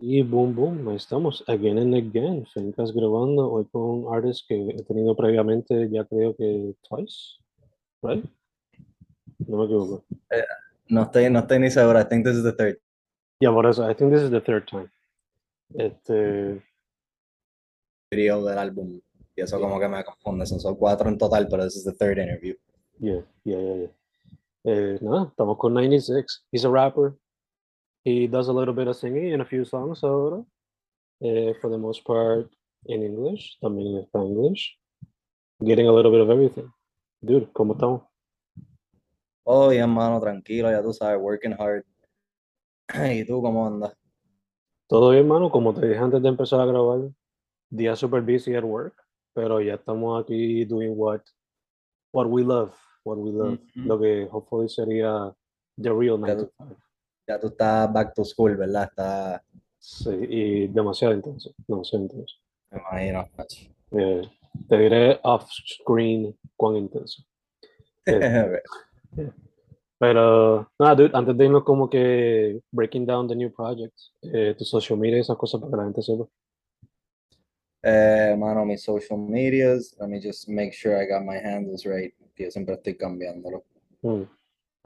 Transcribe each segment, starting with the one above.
Y boom, boom, ahí estamos, again and again, Fencast grabando, hoy con un artist que he tenido previamente, ya creo que twice, right? No me equivoco. Eh, no, estoy, no estoy ni seguro, I think this is the third. Yeah, por eso, I think this is the third time. Este... Video del álbum, y eso como que me confunde, son cuatro en total, pero this is the third interview. Yeah, yeah, yeah, yeah. Eh, nada, estamos con 96, he's a rapper, he does a little bit of singing and a few songs ahora. Uh, for the most part in English, también está English. Getting a little bit of everything. Dude, ¿cómo estamos? Oh, bien, mano, tranquilo, ya tú sabes, working hard. ¿Y tú cómo andas? Todo bien, mano, como te dije antes de empezar a grabar, día super busy at work, pero ya estamos aquí doing what, what we love, what we love, mm -hmm. lo que hopefully sería the real 9 to 5 ya tú estás back to school, ¿verdad? Está... Sí, y demasiado intenso, demasiado intenso. Me imagino. Eh, te diré off screen cuán intenso. Eh, pero, nada, dude, antes de irnos como que breaking down the new project, eh, tu social media esas cosas para que la gente sepa. Eh, mano, mis social medias, let me just make sure I got my handles right, yo siempre estoy cambiándolo. Mm.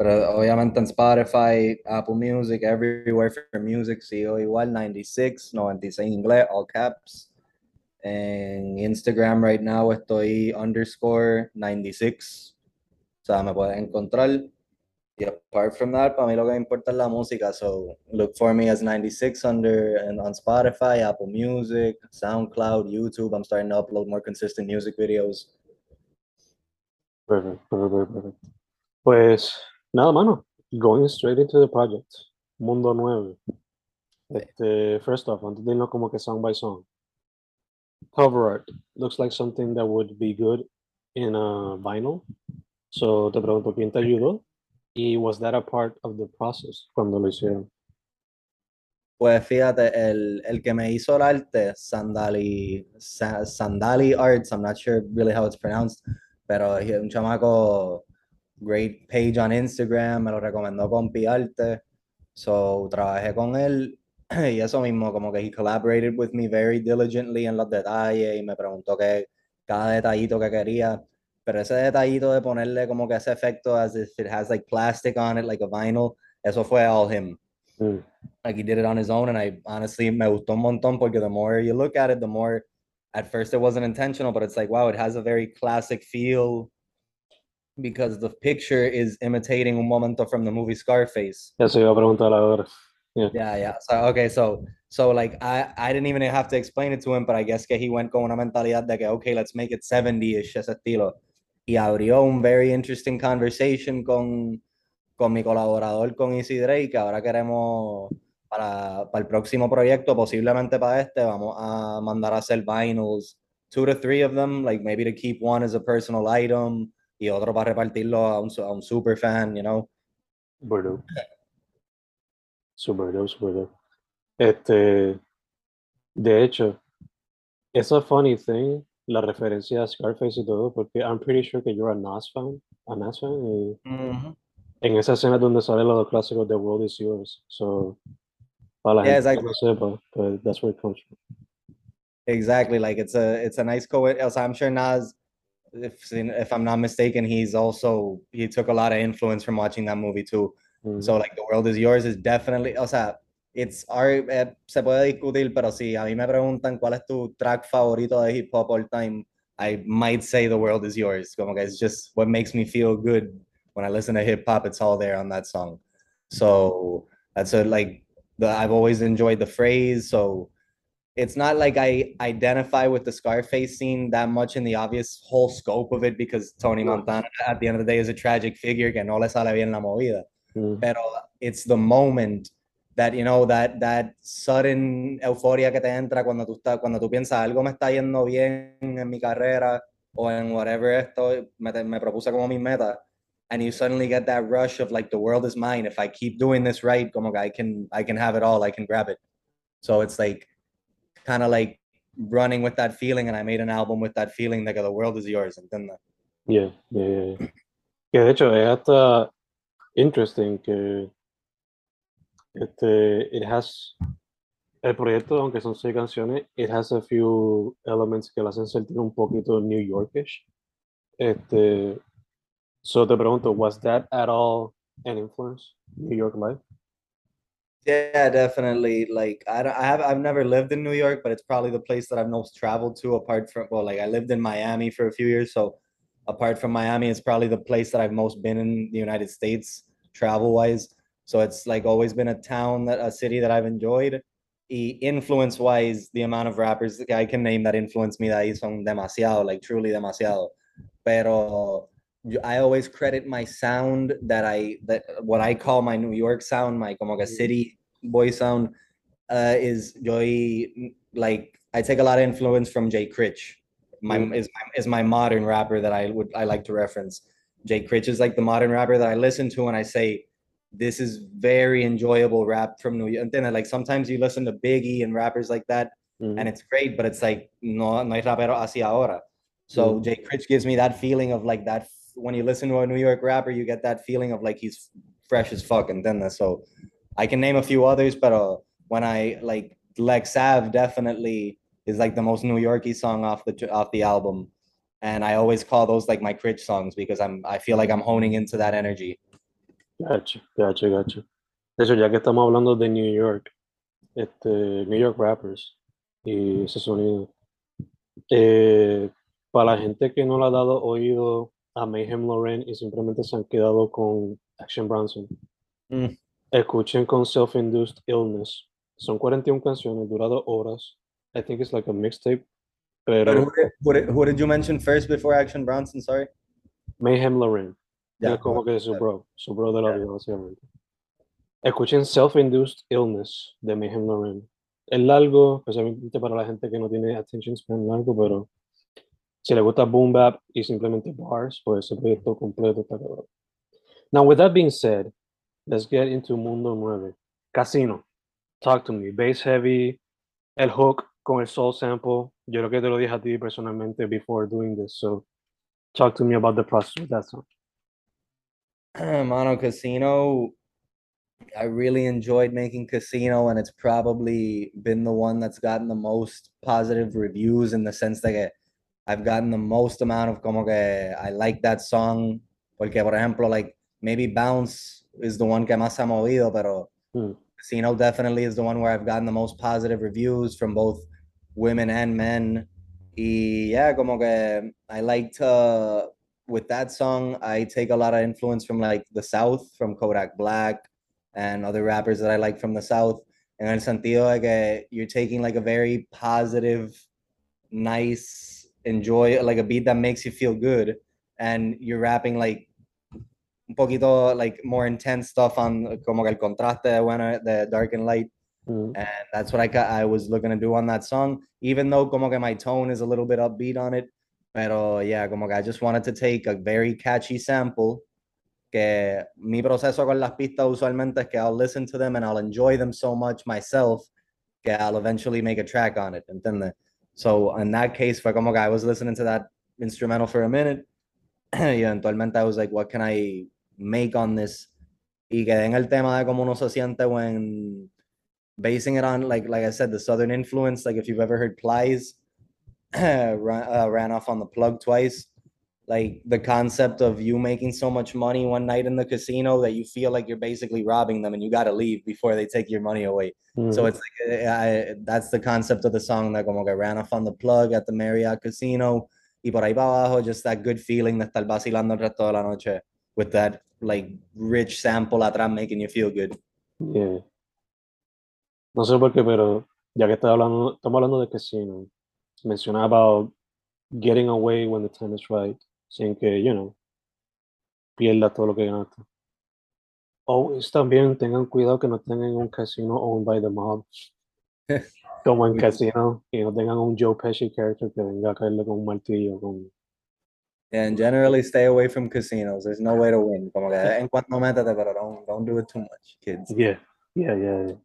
Pero obviamente en Spotify, Apple Music, everywhere for music, sigo igual, 96, 96 en inglés, all caps. En Instagram right now estoy underscore 96. O sea, me puedes encontrar. Y apart from that, para mí lo que importa es la música. So look for me as 96 under and on Spotify, Apple Music, SoundCloud, YouTube. I'm starting to upload more consistent music videos. Perfect, perfect, perfect. Pues Nada, mano. Going straight into the project. Mundo Nuevo. Este, first off, antes de irnos como que song by song. Cover art. Looks like something that would be good in a vinyl. So te pregunto, ¿quién te ayudó? Y was that a part of the process cuando lo hicieron? Pues fíjate, el, el que me hizo el arte, Sandali, Sandali Arts, I'm not sure really how it's pronounced, pero es un chamaco great page on Instagram, me lo recomendó con Piarte. So trabajé con él y eso mismo, como que he collaborated with me very diligently en los detalles y me preguntó que cada detallito que quería. Pero ese detallito de ponerle como que ese efecto as if it has like plastic on it, like a vinyl, eso fue all him. Mm. Like he did it on his own and I honestly me gustó un montón porque the more you look at it, the more at first it wasn't intentional, but it's like, wow, it has a very classic feel because the picture is imitating un momento from the movie Scarface. Eso iba a preguntar ahora. Yeah. yeah, yeah. So okay, so so like I I didn't even have to explain it to him, but I guess que he went con una mentalidad de que okay, let's make it 70ish ese estilo. Y abrió un very interesting conversation con con mi colaborador con Easy Drake, que ahora queremos para, para el próximo proyecto, posiblemente para este, vamos a mandar a hacer vinyls, two to three of them, like maybe to keep one as a personal item y otro para repartirlo a un, a un super fan, you know. Bueno. Super dope, super dope. Este, de hecho, it's a funny thing la referencia a Scarface y todo, porque I'm pretty sure que you're a Nas fan, a Nas fan, y Mhm. en esa escena donde sale los clásicos The World Is Yours. So, para la Yeah, gente que exactly. no sepa, pues, that's where it comes from. Exactly. Like it's a it's a nice co. Also, I'm sure Nas, if if I'm not mistaken, he's also he took a lot of influence from watching that movie too. Mm. So like the world is yours is definitely, o sea, it's our, eh, se puede discutir, pero si a mí me preguntan cuál es tu track favorito de hip hop all time, I might say the world is yours. Como que it's just what makes me feel good when I listen to hip hop. It's all there on that song. So that's a like the I've always enjoyed the phrase. So it's not like I identify with the Scarface scene that much in the obvious whole scope of it because Tony Montana at the end of the day is a tragic figure que no le sale bien la movida. Mm. Pero it's the moment that you know that that sudden euforia que te entra cuando tú estás cuando tú piensas algo me está yendo bien en mi carrera o en whatever esto me, me propuse como mi meta and you suddenly get that rush of like the world is mine. If I keep doing this right como que I can I can have it all. I can grab it. So it's like kind of like running with that feeling and I made an album with that feeling like the world is yours ¿entiendes? Yeah, yeah, yeah, yeah. Que de hecho es hasta interesting que este, it has, el proyecto, aunque son seis canciones, it has a few elements que lo hacen sentir un poquito New Yorkish. Este, so te pregunto, was that at all an influence, New York life? Yeah, definitely. Like I don't, I have I've never lived in New York, but it's probably the place that I've most traveled to apart from well, like I lived in Miami for a few years, so apart from Miami, it's probably the place that I've most been in the United States travel wise. So it's like always been a town that a city that I've enjoyed. Y influence wise, the amount of rappers I can name that influence me that ahí son demasiado, like truly demasiado. Pero I always credit my sound that I that what I call my New York sound, my como que Mhm. city boy sound, uh, is yo like I take a lot of influence from Jay Critch. My Mm. is my, is my modern rapper that I would I like to reference. Jay Critch is like the modern rapper that I listen to and I say this is very enjoyable rap from New York. And then like sometimes you listen to Biggie and rappers like that Mhm. and it's great, but it's like no, no hay rapero así ahora. So Mm. Jay Critch gives me that feeling of like that when you listen to a New York rapper, you get that feeling of like he's fresh as fuck. And then so I can name a few others, but uh, when I like Lex Ave definitely is like the most New Yorky song off the off the album, and I always call those like my Critch songs because I'm I feel like I'm honing into that energy. Gotcha, gotcha, gotcha. De hecho, ya que estamos hablando de New York, este, New York rappers y ese sonido, eh, para la gente que no le ha dado oído a Mayhem Lauren y simplemente se han quedado con Action Bronson, Mm. escuchen con Self-Induced Illness. Son 41 canciones, dura dos horas. I think it's like a mixtape, But pero did, who did, who did you mention first before Action Bronson? Sorry. Mayhem Lauren. Yeah, como que su bro, su bro de la vida, básicamente. Escuchen Self-Induced Illness de Mayhem Lauren. Es largo, especialmente para la gente que no tiene attention span largo, pero si le gusta boom bap y simplemente bars, pues ese proyecto completo está cabrón. Now, with that being said, let's get into Mundo 9. Casino. Talk to me. Bass heavy, el hook con el soul sample. Yo creo que te lo dije a ti personalmente before doing this, so talk to me about the process with that song. Eh, Mono Casino, I really enjoyed making Casino, and it's probably been the one that's gotten the most positive reviews in the sense that I've gotten the most amount of como que I like that song. Porque, por ejemplo, like maybe Bounce is the one que más ha movido, pero Hmm. Casino definitely is the one where I've gotten the most positive reviews from both women and men. Y yeah, como que I like to with that song, I take a lot of influence from like the South, from Kodak Black and other rappers that I like from the South. And el sentido de que you're taking like a very positive, nice, enjoy like a beat that makes you feel good, and you're rapping like un poquito like more intense stuff on como que el contraste bueno de dark and light Hmm. and that's what I ca- I was looking to do on that song. Even though como que my tone is a little bit upbeat on it, pero yeah, como que I just wanted to take a very catchy sample. Que mi proceso con las pistas usualmente es que I'll listen to them and I'll enjoy them so much myself que I'll eventually make a track on it. ¿Entiendes? So in that case, fue como que I was listening to that instrumental for a minute y eventualmente I was like, what can I make on this? Y quedé en el tema de cómo uno se siente when basing it on, like, like I said, the Southern influence, like if you've ever heard Plies, ran, uh, ran off on the plug twice. Like the concept of you making so much money one night in the casino that you feel like you're basically robbing them and you got to leave before they take your money away. Mm. So it's like I, that's the concept of the song that como que ran off on the plug at the Marriott Casino y por ahí para abajo, just that good feeling de estar vacilando el resto de la noche with that like rich sample atrás making you feel good. Yeah. No sé por qué, pero ya que estaba hablando, estamos hablando de casino, mencionaba getting away when the time is right, sin que, you know, pierda todo lo que ganaste. Always también tengan cuidado que no tengan un casino owned by the mob. Como en casino, y no tengan un Joe Pesci character que venga a caerle con un martillo. Con... And generally stay away from casinos. There's no way to win. Como que en cuanto métete, pero don't, don't do it too much, kids. Yeah, yeah, yeah. yeah.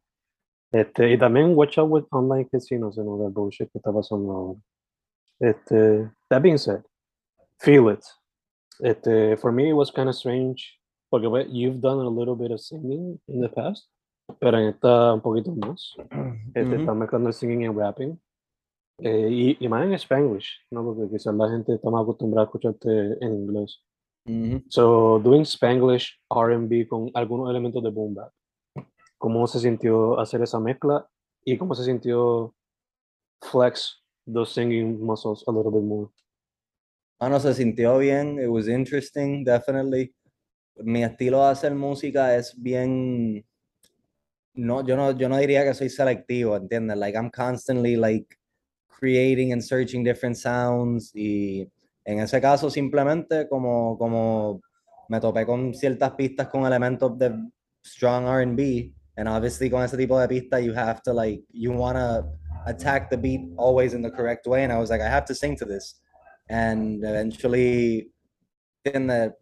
Este, y también watch out with online casinos and all that bullshit que está pasando ahora. Este, that being said, feel it. Este, for me, it was kind of strange. Porque you've done a little bit of singing in the past, pero en esta un poquito más. Este, Ujú. Está mezclando el singing y rapping. Eh, y, y más en Spanglish, ¿no? Porque quizás la gente está más acostumbrada a escucharte en inglés. Mhm. So, doing Spanglish R&B con algunos elementos de boom bap. ¿Cómo se sintió hacer esa mezcla? ¿Y cómo se sintió flex those singing muscles a little bit more? Ah, no, se sintió bien. It was interesting, definitely. Mi estilo de hacer música es bien. No, yo no, yo no diría que soy selectivo, ¿entiendes? Like, I'm constantly, like, creating and searching different sounds. Y en ese caso, simplemente, como, como me topé con ciertas pistas con elementos de strong R&B. And obviously, con ese tipo de pista, you have to, like, you want to attack the beat always in the correct way. And I was like, I have to sing to this. And eventually, ¿entiendes?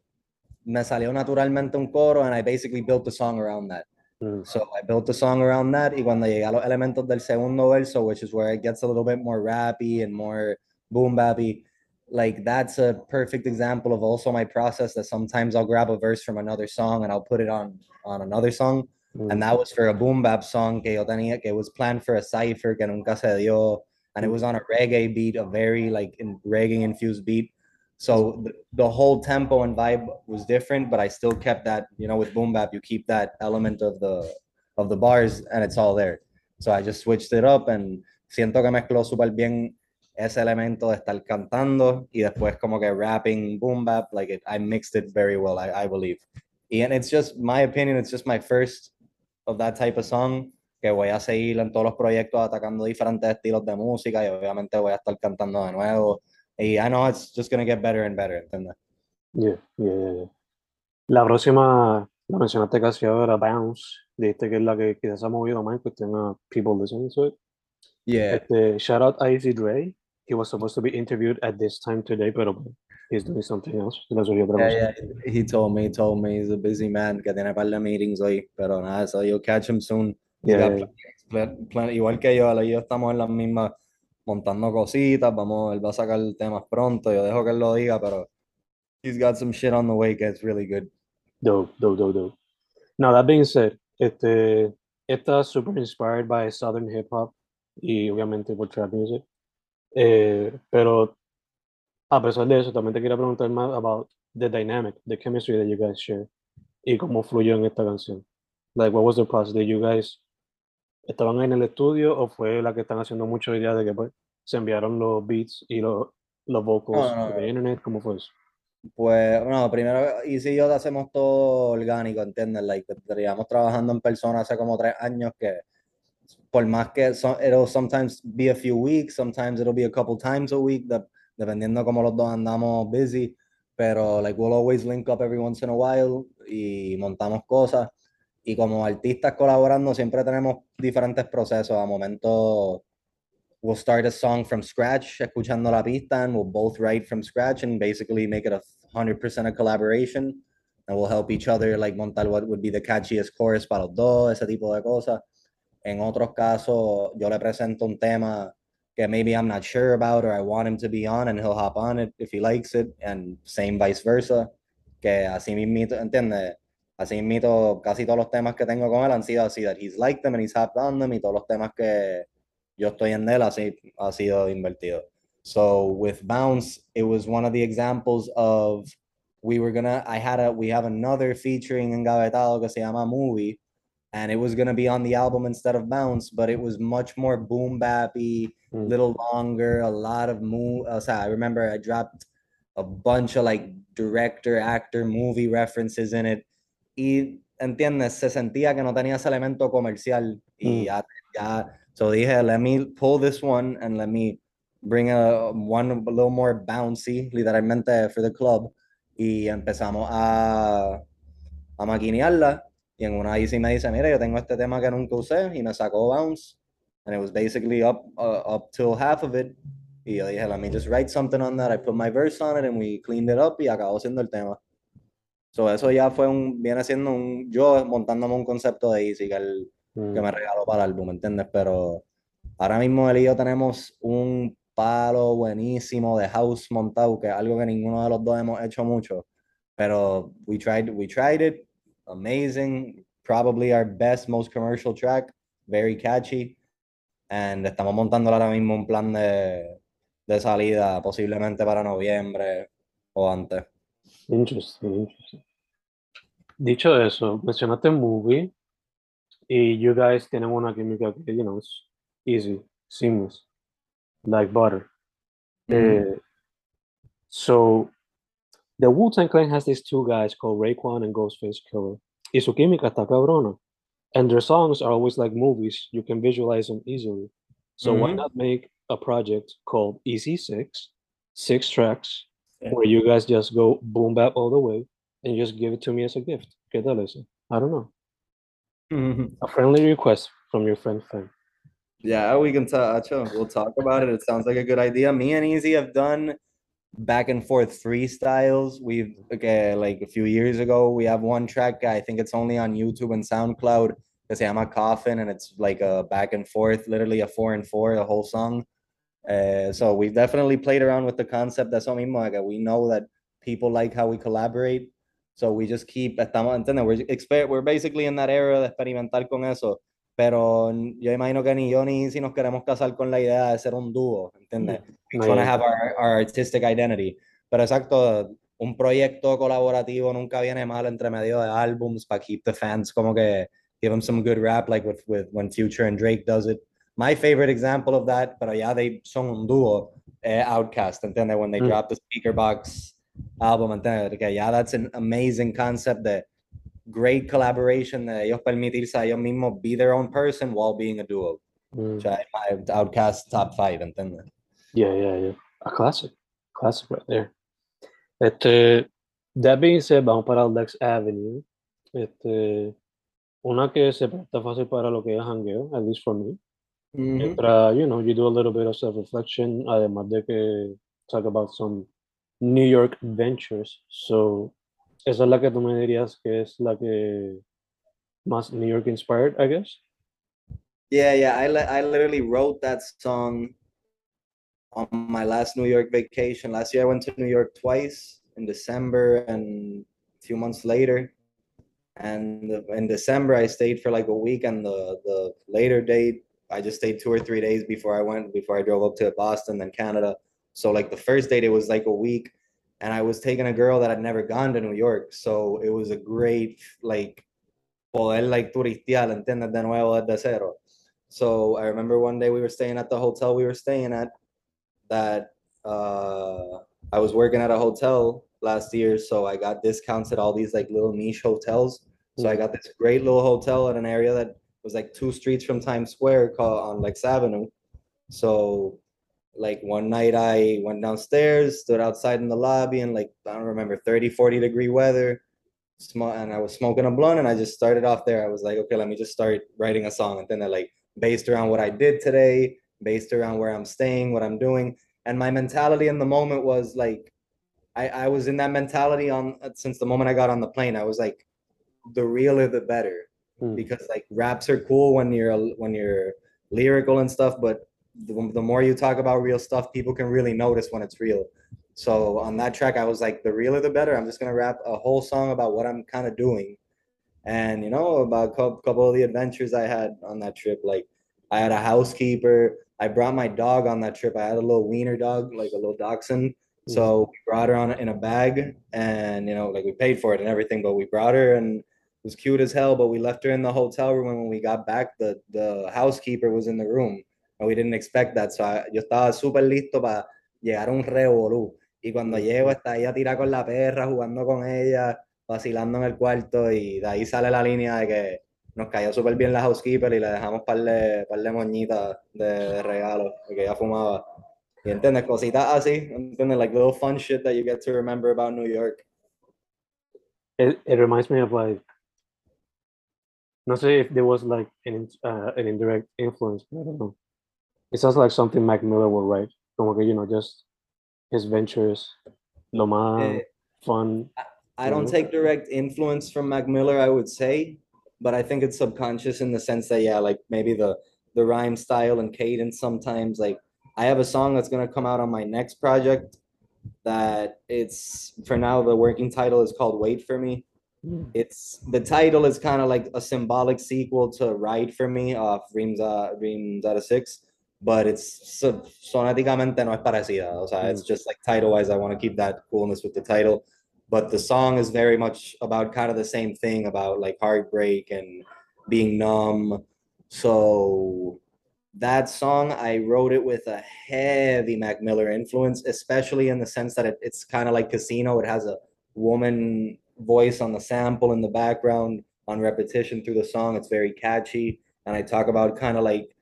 me salió naturalmente un coro and I basically built the song around that. Mm. So I built the song around that y cuando llegué a los elementos del segundo verso, which is where it gets a little bit more rappy and more boom bappy, like that's a perfect example of also my process that sometimes I'll grab a verse from another song and I'll put it on on another song. Mm. And that was for a boom bap song que yo tenía, que was planned for a cipher que nunca se dio. And it was on a reggae beat, a very like in reggae infused beat. So the, the whole tempo and vibe was different, but I still kept that, you know, with boom bap, you keep that element of the of the bars and it's all there. So I just switched it up and siento que mezcló súper bien ese elemento de estar cantando y después como que rapping boom bap, like it, I mixed it very well, I, I believe. And it's just my opinion, it's just my first of that type of song que voy a seguir en todos los proyectos atacando diferentes estilos de música y obviamente voy a estar cantando de nuevo. Y I know it's just gonna get better and better, ¿entiendes? Yeah, yeah, yeah. La próxima, la mencionaste casi ahora, Bounce. Dijiste que es la que quizás ha movido más en cuestión a people listening to it. Yeah. Este, shout out a Easy Dre. He was supposed to be interviewed at this time today, pero he's doing something else. Yeah, yeah. He told me, he told me he's a busy man, que tiene par de meetings hoy, pero nada, so you'll catch him soon. Yeah, yeah. plen- igual que yo, yo estamos en las mismas montando cositas, vamos, él va a sacar temas pronto, yo dejo que él lo diga, pero he's got some shit on the way que it's really good. Dope, dope, dope, dope. Now, that being said, este, está super inspired by Southern hip hop y obviamente por trap music. Eh, pero a pesar de eso, también te quería preguntar más about the dynamic, the chemistry that you guys share y cómo fluyó en esta canción. Like, what was the process? Did you guys estaban en el estudio o fue la que están haciendo mucho idea de que pues, se enviaron los beats y los, los vocals No, no, de internet? ¿Cómo fue eso? Pues, no, primero, y si yo hacemos todo orgánico, ¿entiendes? Like, estaríamos trabajando en persona hace como tres años que, por más que so- it'll sometimes be a few weeks, sometimes it'll be a couple times a week, de- dependiendo cómo los dos andamos busy, pero, like, we'll always link up every once in a while y montamos cosas. Y como artistas colaborando, siempre tenemos diferentes procesos. A momento, we'll start a song from scratch, escuchando la pista, and we'll both write from scratch and basically make it a 100% a collaboration. And we'll help each other, like, montar what would be the catchiest chorus para los dos, ese tipo de cosas. En otros casos, yo le presento un tema that maybe I'm not sure about or I want him to be on and he'll hop on it if he likes it and same vice versa. Que así mismito, ¿entiendes? Así mismito, casi todos los temas que tengo con él han sido así, that he's liked them and he's hopped on them y todos los temas que yo estoy en él así ha sido invertido. So with Bounce, it was one of the examples of we were gonna, I had a, we have another featuring Engavetado que se llama Movie and it was gonna be on the album instead of Bounce, but it was much more boom bappy, Mm. little longer, a lot of move. Sea, I remember I dropped a bunch of like director, actor, movie references in it. Y entiendes, se sentía que no tenía ese elemento comercial. Y Mm. ya, ya, so dije, let me pull this one and let me bring a one a little more bouncy, literalmente for the club. Y empezamos a, a maquinearla. Y en una Easy me dice, mira, yo tengo este tema que nunca usé y me sacó Bounce. And it was basically up uh, up till half of it. Y yo dije, let me just write something on that. I put my verse on it and we cleaned it up y acabó siendo el tema. So eso ya fue un, viene siendo un, yo montándome un concepto de Easy que, el, que Mm. me regaló para el álbum, ¿entiendes? Pero ahora mismo él y yo tenemos un palo buenísimo de house montado, que es algo que ninguno de los dos hemos hecho mucho. Pero we tried, we tried it, amazing, probably our best, most commercial track, very catchy. And estamos montando ahora mismo un plan de, de salida, posiblemente para noviembre o antes. Interesting, interesting. Dicho eso, mencionaste movie y you guys tienen una química que, you know, it's easy, seamless, like butter. Mhm. Eh, so, the Wu-Tang Clan has these two guys called Raekwon and Ghostface Killah. Y su química está cabrona. And their songs are always like movies. You can visualize them easily. So why Mhm. not make a project called Easy Six, six tracks, Yeah. where you guys just go boom bap all the way and just give it to me as a gift? ¿Qué tal eso? I don't know. Mm-hmm. A friendly request from your friend Fan. Yeah, we can talk. We'll talk about it. It sounds like a good idea. Me and Easy have done back and forth freestyles. We've okay, like a few years ago, we have one track. I think it's only on YouTube and SoundCloud. Because I'm a Coffin, and it's like a back and forth, literally a four and four, the whole song. Uh, so we've definitely played around with the concept. That's what mismo, like, we know that people like how we collaborate. So we just keep, estamos, ¿entiendes? We're, exper- we're basically in that era de experimentar con eso. Pero yo imagino que ni yo ni si nos queremos casar con la idea de ser un dúo, ¿entiendes? We want to have our, our artistic identity. Pero exacto, un proyecto colaborativo nunca viene mal entre medio de álbums para keep the fans como que give them some good rap like with, with when Future and Drake does it. My favorite example of that, pero ya they son un dúo, eh, OutKast, ¿entiendes? When they Mm. drop the Speakerboxxx album, ¿entiendes? Okay, yeah, that's an amazing concept the great collaboration de ellos permitirse a ellos mismos be their own person while being a duo. Mm. O sea, my OutKast top five, ¿entiendes? Yeah, yeah, yeah. A classic. Classic right there. Este, that being said, vamos para Lex Avenue. Este, una que se presta fácil para lo que es hangueo, at least for me. Mm-hmm. Mientras, uh, you know, you do a little bit of self-reflection, además de que talk about some New York ventures. So, esa es la que tú me dirías que es la que más New York inspired, I guess. Yeah, yeah. I li- I literally wrote that song on my last New York vacation. Last year I went to New York twice in December and a few months later. And in December I stayed for like a week and the the later date I just stayed two or three days before I went before I drove up to Boston then Canada. So like the first date it was like a week and I was taking a girl that had never gone to New York. So it was a great like poder like turistear, ¿entiendes? De nuevo desde cero. So I remember one day we were staying at the hotel we were staying at that uh I was working at a hotel last year, so I got discounts at all these like little niche hotels. So I got this great little hotel in an area that was like two streets from Times Square called on Lex Avenue. So like one night I went downstairs, stood outside in the lobby and like I don't remember 30, 40 degree weather. Small and I was smoking a blunt and I just started off there. I was like, okay, let me just start writing a song. And then I like based around what I did today, based around where I'm staying, what I'm doing. And my mentality in the moment was like, I, I was in that mentality on since the moment I got on the plane. I was like, the realer the better Mm. because like raps are cool when you're when you're lyrical and stuff, but the, the more you talk about real stuff, people can really notice when it's real. So on that track, I was like, the realer the better. I'm just gonna rap a whole song about what I'm kind of doing, and you know about a couple of the adventures I had on that trip. Like I had a housekeeper. I brought my dog on that trip. I had a little wiener dog, like a little dachshund. So we brought her on in a bag, and you know, like we paid for it and everything, but we brought her and was cute as hell. But we left her in the hotel room, and when we got back, the the housekeeper was in the room, and we didn't expect that. So I, yo estaba súper listo para llegar a un revolú. Y cuando llego, está ella tira con la perra, jugando con ella, vacilando en el cuarto, y de ahí sale la línea de que nos cayó súper bien la housekeeper y le dejamos par de, par de moñitas de, de regalo, porque ella fumaba. Y entiendes, cositas así, entiendes, like little fun shit that you get to remember about New York. It, it reminds me of like, not say if there was like an, uh, an indirect influence, but I don't know. It sounds like something Mac Miller would write. Como que, you know, just his ventures, lo más Eh, fun. I don't take direct influence from Mac Miller, I would say, but I think it's subconscious in the sense that yeah, like maybe the the rhyme style and cadence sometimes. Like I have a song that's gonna come out on my next project that it's for now the working title is called Wait for Me. Mm. It's the title is kind of like a symbolic sequel to Ride for Me off Dreams uh Dreams Out of Six, but it's so, sonáticamente no es parecida. O sea, it's just like title wise, I want to keep that coolness with the title but the song is very much about kind of the same thing about like heartbreak and being numb so that song i wrote it with a heavy mac miller influence especially in the sense that it, it's kind of like casino it has a woman voice on the sample in the background on repetition through the song. It's very catchy. And i talk about kind of like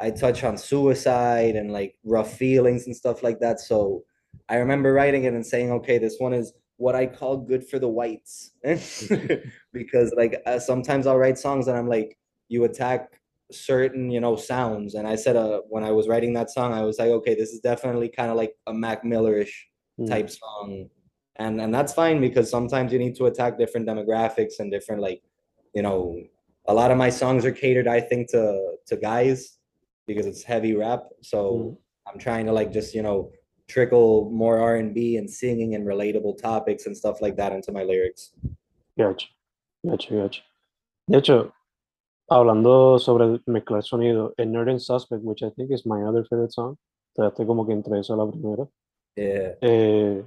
i touch on suicide and like rough feelings and stuff like that. So i remember writing it and saying okay this one is what I call good for the whites. Because like uh, sometimes I'll write songs and I'm like you attack certain you know sounds. And I said uh when I was writing that song I was like okay this is definitely kind of like a Mac Millerish Mm. type song and and that's fine because sometimes you need to attack different demographics and different like you know a lot of my songs are catered I think to to guys because it's heavy rap so Mm. I'm trying to like just you know trickle more R&B and singing and relatable topics and stuff like that into my lyrics. Gotcha, gotcha, gotcha. De hecho, hablando sobre mezclar sonido, el Nerd and Suspect, which I think is my other favorite song, estoy como que entre eso la primera. Yeah. Eh,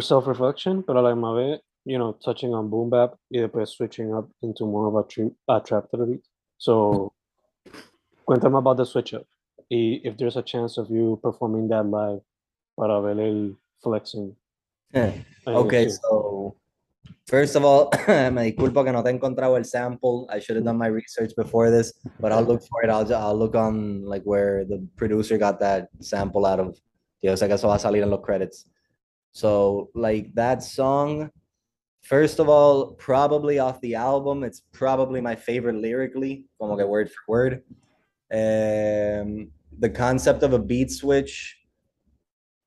self-reflection, pero a la misma vez, you know, touching on boom bap y después switching up into more of a, tri- a trap to the beat. So, cuéntame about the switch up. Y if there's a chance of you performing that live para ver el flexing. Eh, en Okay, so first of all, me disculpo que no te he encontrado el sample. I should have done my research before this, but I'll look for it. I'll, I'll look on like where the producer got that sample out of. Yo sé que eso va a salir en los credits. So like that song, first of all, probably off the album, it's probably my favorite lyrically, como que word for word. Um, the concept of a beat switch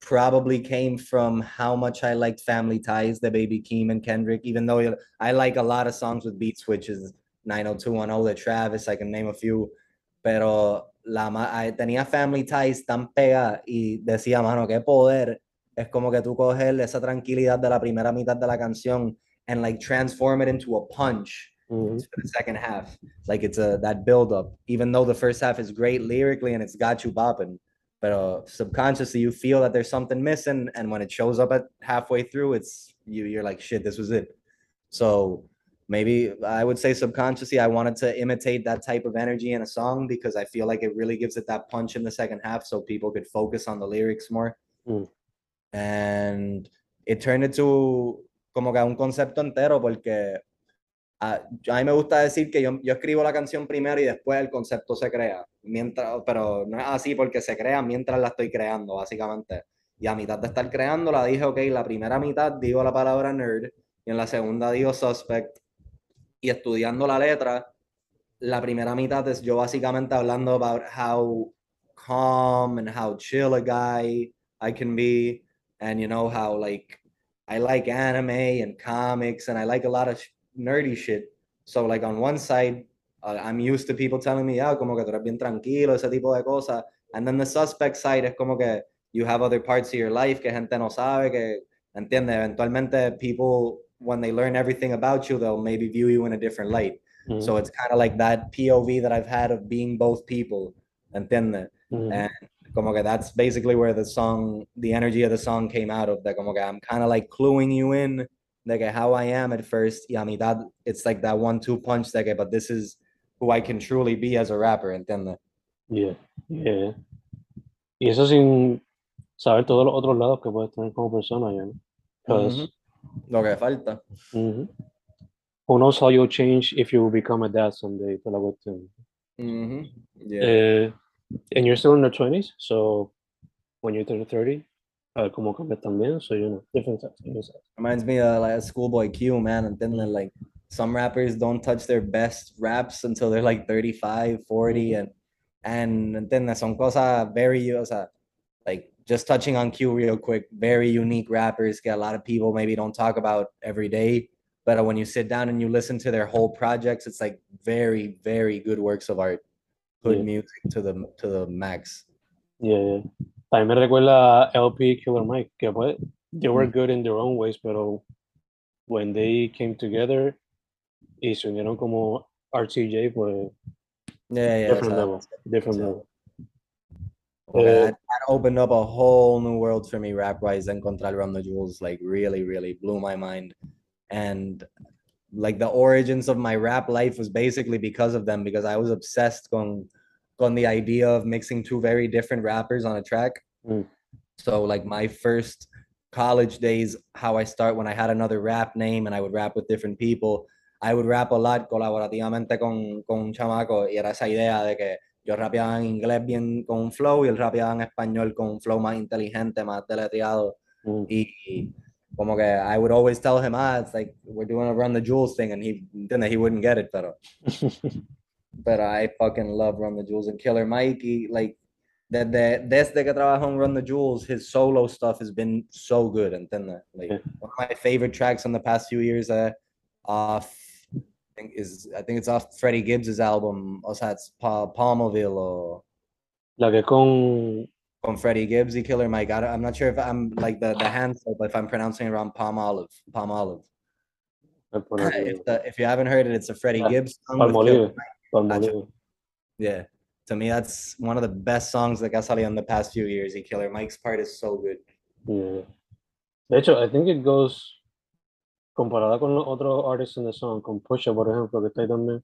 probably came from how much I liked Family Ties, the Baby Keem and Kendrick, even though I like a lot of songs with beat switches, 90210, the Travis, I can name a few, pero la I- tenía Family Ties tan pega y decía, mano, qué poder. Es como que tú coges esa tranquilidad de la primera mitad de la canción and like transform it into a punch Mhm. for the second half. Like it's a that build up, even though the first half is great lyrically and it's got you bopping, but uh, subconsciously you feel that there's something missing, and when it shows up at halfway through, it's you. You're like, shit, this was it. So maybe I would say subconsciously I wanted to imitate that type of energy in a song because I feel like it really gives it that punch in the second half, so people could focus on the lyrics more. Mm. And it turned into como que un concepto entero porque Ah, yo- a mí me gusta decir que yo, yo escribo la canción primero y después el concepto se crea, mientras, pero no es así porque se crea mientras la estoy creando, básicamente. Y a mitad de estar creándola dije, ok, la primera mitad digo la palabra nerd y en la segunda digo suspect. Y estudiando la letra, la primera mitad es yo básicamente hablando about how calm and how chill a guy I can be, and you know how like I like anime and comics and I like a lot of sh- nerdy shit. So like on one side uh, I'm used to people telling me, yeah, como que tú eres bien tranquilo, ese tipo de cosas. And then the suspect side es como que you have other parts of your life que gente no sabe, que, entiende, eventualmente people, when they learn everything about you, they'll maybe view you in a different light. Mhm. So it's kind of like that POV that I've had of being both people, entiende? Mhm. And como que that's basically where the song, the energy of the song came out of, that como que I'm kind of like cluing you in, like how I am at first, Yeah, y a mitad, it's like that one-two punch, de que, but this is who I can truly be as a rapper, entiende? Yeah, yeah. Y eso sin saber todos los otros lados que puedes tener como persona, ya, ¿no? 'Cause, Ujú. Lo que falta. mhm. Who knows how you'll change if you become a dad someday, toda la cuestión. Mhm. Yeah. Eh, and you're still in your 20s, so when you turn 30, a ver cómo cambias también, so you know, different different types. Reminds me of like a ScHoolboy Q, man. And then like some rappers don't touch their best raps until they're like 35, 40, and and then son cosas very, o sea, like just touching on Q real quick, very unique rappers get a lot of people maybe don't talk about every day. But when you sit down and you listen to their whole projects, it's like very, very good works of art. Good Yeah. music to the to the max. Yeah, yeah. También me recuerda El-P Killer Mike, que pues, they were Mm. good in their own ways, pero when they came together y se unieron como RTJ, pues, Yeah, yeah. different level, different level. Okay, Uh, that, opened up a whole new world for me rap wise encontrar Run the Jewels like really really blew my mind and like the origins of my rap life was basically because of them because I was obsessed con con the idea of mixing two very different rappers on a track Mm. so like my first college days how I start when I had another rap name and I would rap with different people I would rap a lot colaborativamente con, con un chamaco y era esa idea de que yo rapeaba en inglés bien con un flow y él rapeaba en español con un flow más inteligente, más deletreado. Mm. Y como que I would always tell him, ah, it's like we're doing a Run the Jewels thing, and he entiende, he wouldn't get it, pero, pero I fucking love Run the Jewels and Killer Mikey. Like, desde, desde que trabajó en Run the Jewels, his solo stuff has been so good, entiende? Like, Yeah. one of my favorite tracks in the past few years uh, off I think is I think it's off Freddie Gibbs's album. O sea, it's pa Palmolive or La que con, from Freddie Gibbs, y Killer Mike. I I'm not sure if I'm like the the hand slope, if I'm pronouncing it wrong. Palmolive, Palm Olive. if, the, if you haven't heard it, it's a Freddie Yeah, Gibbs song. with Killer Palmolive, Mike. Palmolive. Yeah, to me that's one of the best songs that got in the past few years. Y Killer Mike's part is so good. Yeah. De hecho, I think it goes comparada con los otros artists in the song, con Pusha, por ejemplo, que está ahí también.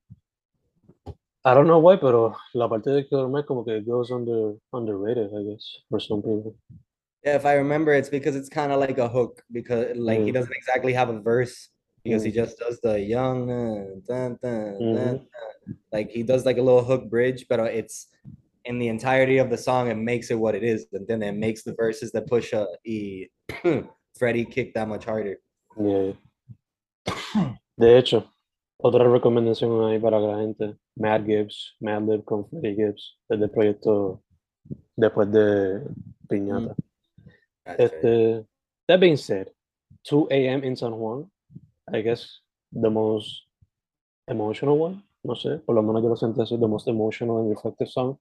I don't know why, pero la parte de Killer Mike como que goes under underrated, I guess, for some people. Yeah, if I remember, it's because it's kind of like a hook because like he Mm. doesn't exactly have a verse because he Mm. just does the young uh, dun, dun, dun, Mhm. dun. like he does like a little hook bridge, but it's in the entirety of the song it makes it what it is, and then it makes the verses that push uh, e Freddie kick that much harder. Yeah. De hecho, otra recomendación ahí para la gente, Mad Gibbs, Madlib con Freddie Gibbs, desde el proyecto después de Piñata. Right. Este, that being said, 2 a.m. in San Juan, I guess the most emotional one, no sé, por lo menos yo lo sentí así, the most emotional and reflective song.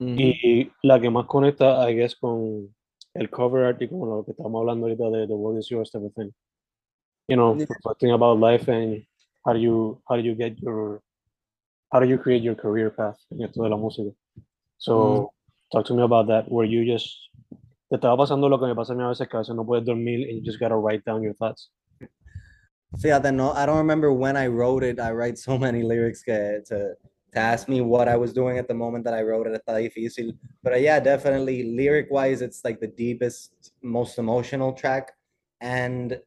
Mhm. Y la que más conecta, I guess, con el cover art y con lo que estamos hablando ahorita de The World Is Yours type of thing. You know, reflecting about life and how do you, how do you get your, how do you create your career path en esto de la música. So, mm-hmm. talk to me about that, where you just, te estaba pasando lo que me pasa a mí a veces, que a veces no puedes dormir and you just gotta write down your thoughts. Fíjate, no, I don't remember when I wrote it. I write so many lyrics que, to to ask me what I was doing at the moment that I wrote it. Está difícil. But yeah, definitely lyric wise, it's like the deepest, most emotional track. And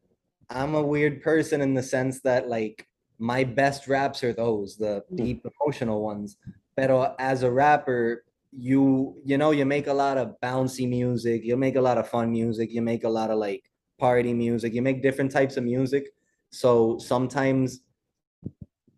I'm a weird person in the sense that like my best raps are those, the Mm. deep emotional ones. Pero as a rapper, you you know you make a lot of bouncy music, you make a lot of fun music, you make a lot of like party music, you make different types of music. So sometimes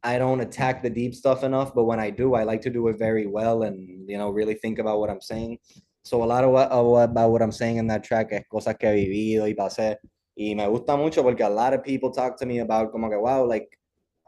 I don't attack the deep stuff enough, but when I do, I like to do it very well and you know really think about what I'm saying. So a lot of what, of what about what I'm saying in that track es cosas que he vivido y pasé. Y me gusta mucho porque a lot of people talk to me about como que wow, like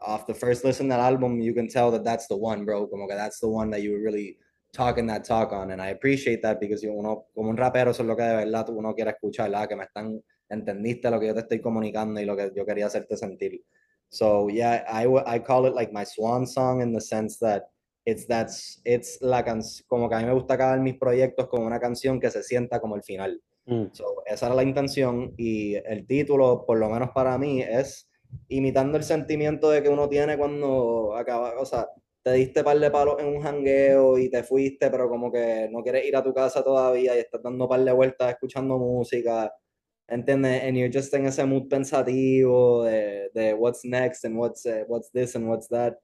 off the first listen del album, you can tell that that's the one, bro. Como que that's the one that you were really talking that talk on. And I appreciate that because you uno, como un rapero, eso es lo que de verdad uno quiere escuchar, ¿la? que me están, entendiste lo que yo te estoy comunicando y lo que yo quería hacerte sentir. So yeah, I, I call it like my swan song in the sense that it's that's it's la canción como que a mí me gusta acabar mis proyectos con una canción que se sienta como el final. Mm. So, esa era la intención y el título, por lo menos para mí, es imitando el sentimiento de que uno tiene cuando acaba, o sea, te diste par de palos en un jangueo y te fuiste, pero como que no quieres ir a tu casa todavía y estás dando par de vueltas escuchando música, ¿entiendes? And you're just en ese mood pensativo de, de what's next and what's, uh, what's this and what's that.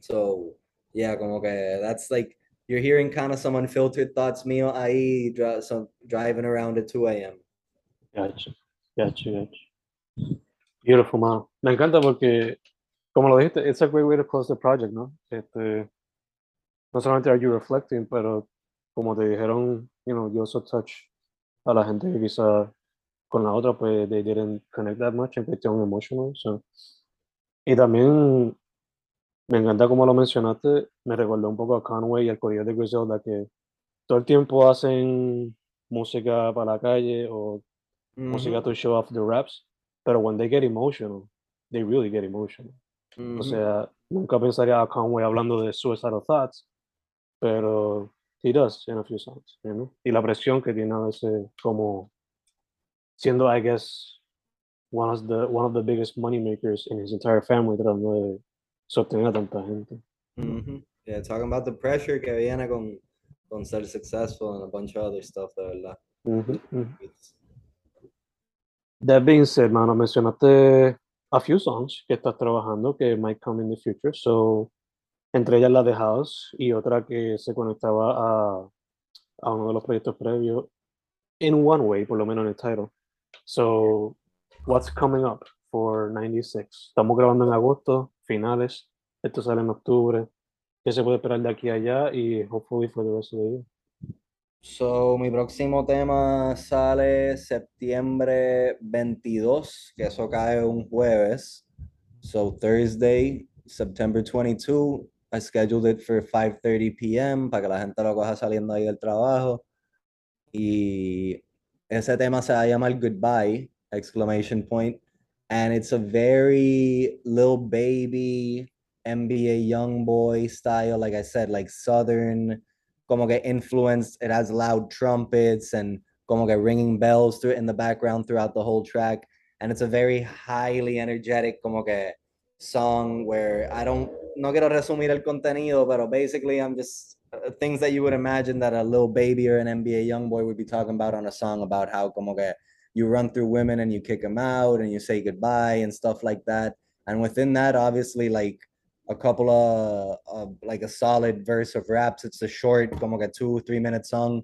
So, yeah, como que that's like, you're hearing kind of some unfiltered thoughts mío ahí, dri driving around at 2 a.m. Gotcha, gotcha, gotcha. Beautiful, man. Me encanta porque, como lo dijiste, it's a great way to close the project, ¿no? Este, no solamente are you reflecting, pero como te dijeron, you know, you also touch a la gente que quizá con la otra, pues, they didn't connect that much en cuestión emotional, so. Y también me encanta como lo mencionaste, me recordó un poco a Conway y al Correo de Griselda que todo el tiempo hacen música para la calle o música to show off the raps, pero when they get emotional, they really get emotional. O sea, nunca pensaría a Conway hablando de suicidal thoughts, pero he does in a few songs, you know? Y la presión que tiene a veces como siendo, I guess, one of the, one of the biggest money makers in his entire family tratando de sostener a tanta gente. Mm -hmm. Yeah, talking about the pressure que viene con, con ser successful and a bunch of other stuff, de verdad. Mm -hmm. That being said, mano, mencionaste a few songs que estás trabajando que might come in the future. So, entre ellas la de House y otra que se conectaba a, a uno de los proyectos previos. In one way, por lo menos en el title. So, what's coming up for 96? Estamos grabando en agosto, finales. Esto sale en octubre. ¿Qué se puede esperar de aquí a allá? Y hopefully for the rest of the year. So, mi próximo tema sale septiembre 22, que eso cae un jueves. So, Thursday, September 22, I scheduled it for 5.30 p.m. para que la gente lo coja saliendo ahí del trabajo. Y ese tema se va a llamar Goodbye, exclamation point. And it's a very little baby, NBA young boy style, like I said, like Southern, como que influenced. It has loud trumpets and como que ringing bells through in the background throughout the whole track. And it's a very highly energetic, como que song where I don't, no quiero resumir el contenido, pero basically I'm just uh, things that you would imagine that a Lil Baby or an NBA YoungBoy would be talking about on a song about how como que you run through women and you kick them out and you say goodbye and stuff like that. And within that, obviously, like a couple of, of like a solid verse of raps. It's a short, como que two, three minute song.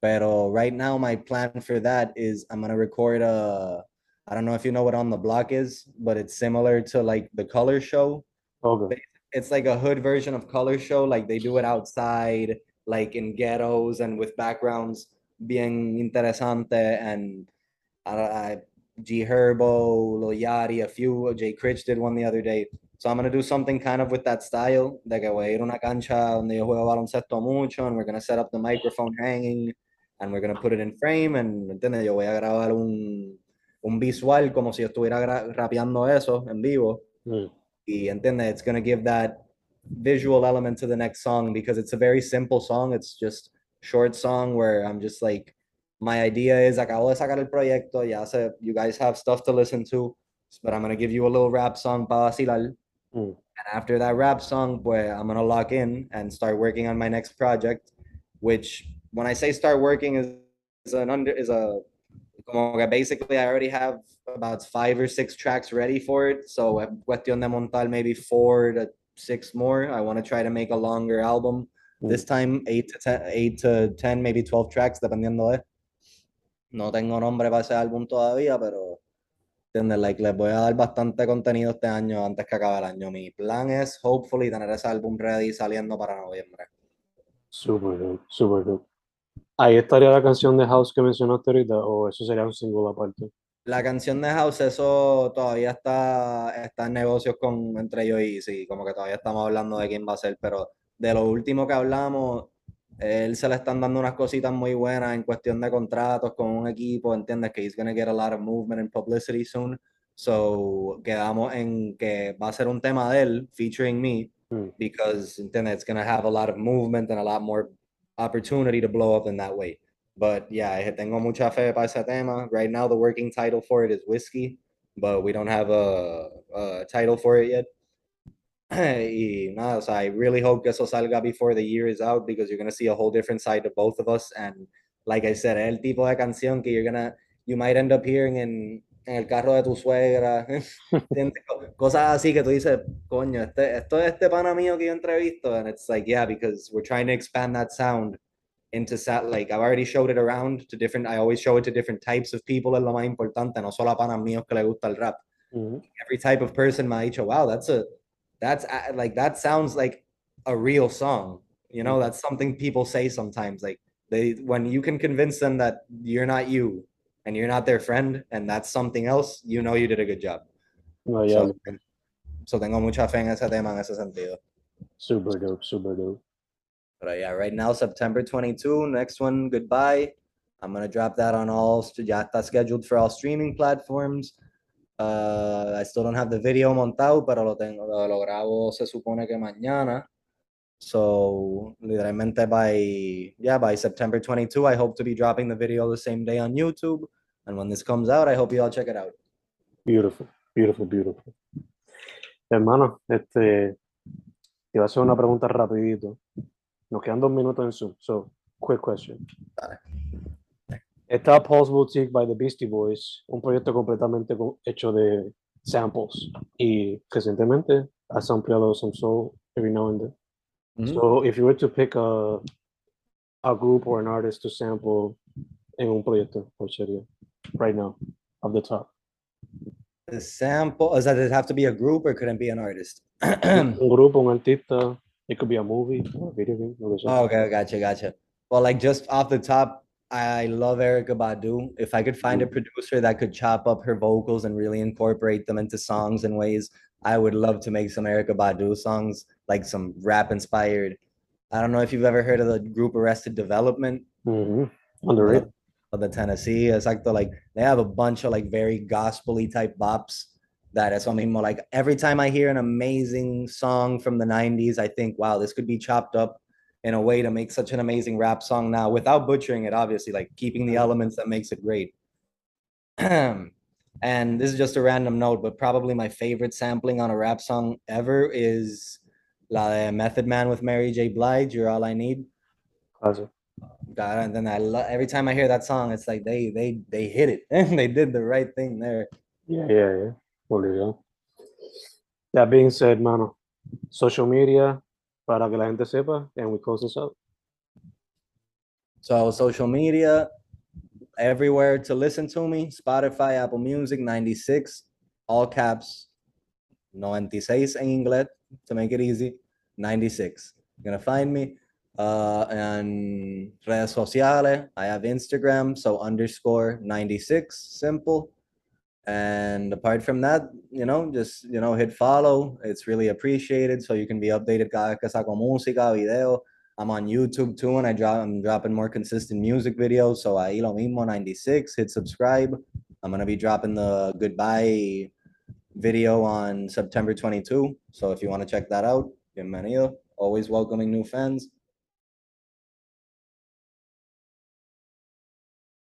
Pero right now, my plan for that is I'm gonna record a. I don't know if you know what on the block is, but it's similar to like the color show. Okay. It's like a hood version of color show. Like they do it outside, like in ghettos and with backgrounds bien interesante and uh, G Herbo, Lil Yachty, a few. Jay Critch did one the other day. So I'm gonna do something kind of with that style. De que voy a ir a una cancha donde yo juego baloncesto mucho, and we're gonna set up the microphone hanging, and we're gonna put it in frame, and ¿entiendes? Yo voy a grabar un, un visual como si yo estuviera rapeando eso en vivo. Mm. Y ¿entiendes? It's gonna give that visual element to the next song because it's a very simple song. It's just short song where I'm just like my idea is acabo de sacar el proyecto, ya sé, you guys have stuff to listen to, but I'm gonna give you a little rap song para vacilar. Mm. And after that rap song, pues I'm gonna lock in and start working on my next project, which when I say start working is, is an under is a basically I already have about five or six tracks ready for it. So cuestión de montar maybe four to six more. I want to try to make a longer album. Mm. This time eight to ten, eight to ten, maybe twelve tracks, dependiendo de. No tengo nombre para ese álbum todavía, pero ¿entiendes? Like, les voy a dar bastante contenido este año antes que acabe el año. Mi plan es, hopefully, tener ese álbum ready saliendo para noviembre. Super good, super good. Ahí estaría la canción de House que mencionaste ahorita, o eso sería un single aparte. La canción de House, eso todavía está, está en negocios con, entre yo y sí, como que todavía estamos hablando de quién va a ser, pero de lo último que hablamos, él se le están dando unas cositas muy buenas en cuestión de contratos con un equipo, entiendes que he's gonna get a lot of movement and publicity soon. So quedamos en que va a ser un tema de él featuring me Mm. because entiendes it's gonna have a lot of movement and a lot more opportunity to blow up in that way. But yeah, eh, tengo mucha fe para ese tema. Right now, the working title for it is whiskey, but we don't have a, a title for it yet. y nada, I really hope que eso salga before the year is out because you're gonna see a whole different side to both of us. And like I said, el tipo de canción que you're gonna, you might end up hearing in, en el carro de tu suegra. Cosas así que tú dices, coño, este, esto es este pana mío que yo entrevisto. And it's like, yeah, because we're trying to expand that sound into sat like I've already showed it around to different I always show it to different types of people es lo más importante no solo a panas míos que le gusta el rap Ujú. every type of person me ha dicho wow that's a that's like that sounds like a real song you know that's something people say sometimes like they when you can convince them that you're not you and you're not their friend and that's something else you know you did a good job No, yeah, so, so tengo mucha fe en ese tema en ese sentido super dope, super dope. But uh, yeah, right now, September 22. Next one, goodbye. I'm gonna drop that on all. Ya está scheduled for all streaming platforms. Uh, I still don't have the video montado, pero lo tengo, lo, lo grabo se supone que mañana. So literalmente by yeah by September 22, I hope to be dropping the video the same day on YouTube. And when this comes out, I hope you all check it out. Beautiful, beautiful, beautiful. Hermano, este, te iba a hacer una pregunta rapidito. Nos quedan dos minutos en Zoom, so, quick question. Dale. Está Paul's Boutique by the Beastie Boys, un proyecto completamente co- hecho de samples y recientemente has ampliado some soul every now and then. Mhm. So, if you were to pick a, a group or an artist to sample en un proyecto, ¿cuál sería? Right now, of the top. The sample, does that have to be a group or could it be an artist? un grupo, un artista, it could be a movie or a video game, lo que sea. Oh, okay, gotcha, gotcha. Well, like just off the top, I love Erykah Badu. If I could find a producer that could chop up her vocals and really incorporate them into songs in ways, I would love to make some Erykah Badu songs, like some rap inspired. I don't know if you've ever heard of the group Arrested Development Mhm. Underrated. of the Tennessee. Exacto, like they have a bunch of like very gospely type bops that es lo mismo. Like every time I hear an amazing song from the 90s, I think, wow, this could be chopped up in a way to make such an amazing rap song now without butchering it, obviously, like keeping the uh-huh. elements that makes it great. and this is just a random note, but probably my favorite sampling on a rap song ever is La de Method Man with Mary J. Blige, You're All I Need. Classic. God, and then I love every time I hear that song, it's like they they they hit it. they did the right thing there. Yeah, yeah, yeah. Obligado. That being said, mano, social media, para que la gente sepa, and we close this out. So social media, everywhere to listen to me, Spotify, Apple Music, 96, all caps, 96 en inglés to make it easy, 96. You're gonna find me. Uh, and redes sociales, I have Instagram, so underscore 96, simple. And apart from that, you know, just, you know, hit follow. It's really appreciated. So you can be updated música, video. I'm on YouTube too, and I drop I'm dropping more consistent music videos. So ahí lo mismo 96. Hit subscribe. I'm gonna be dropping the goodbye video on September 22. So if you want to check that out, bienvenido. Always welcoming new fans.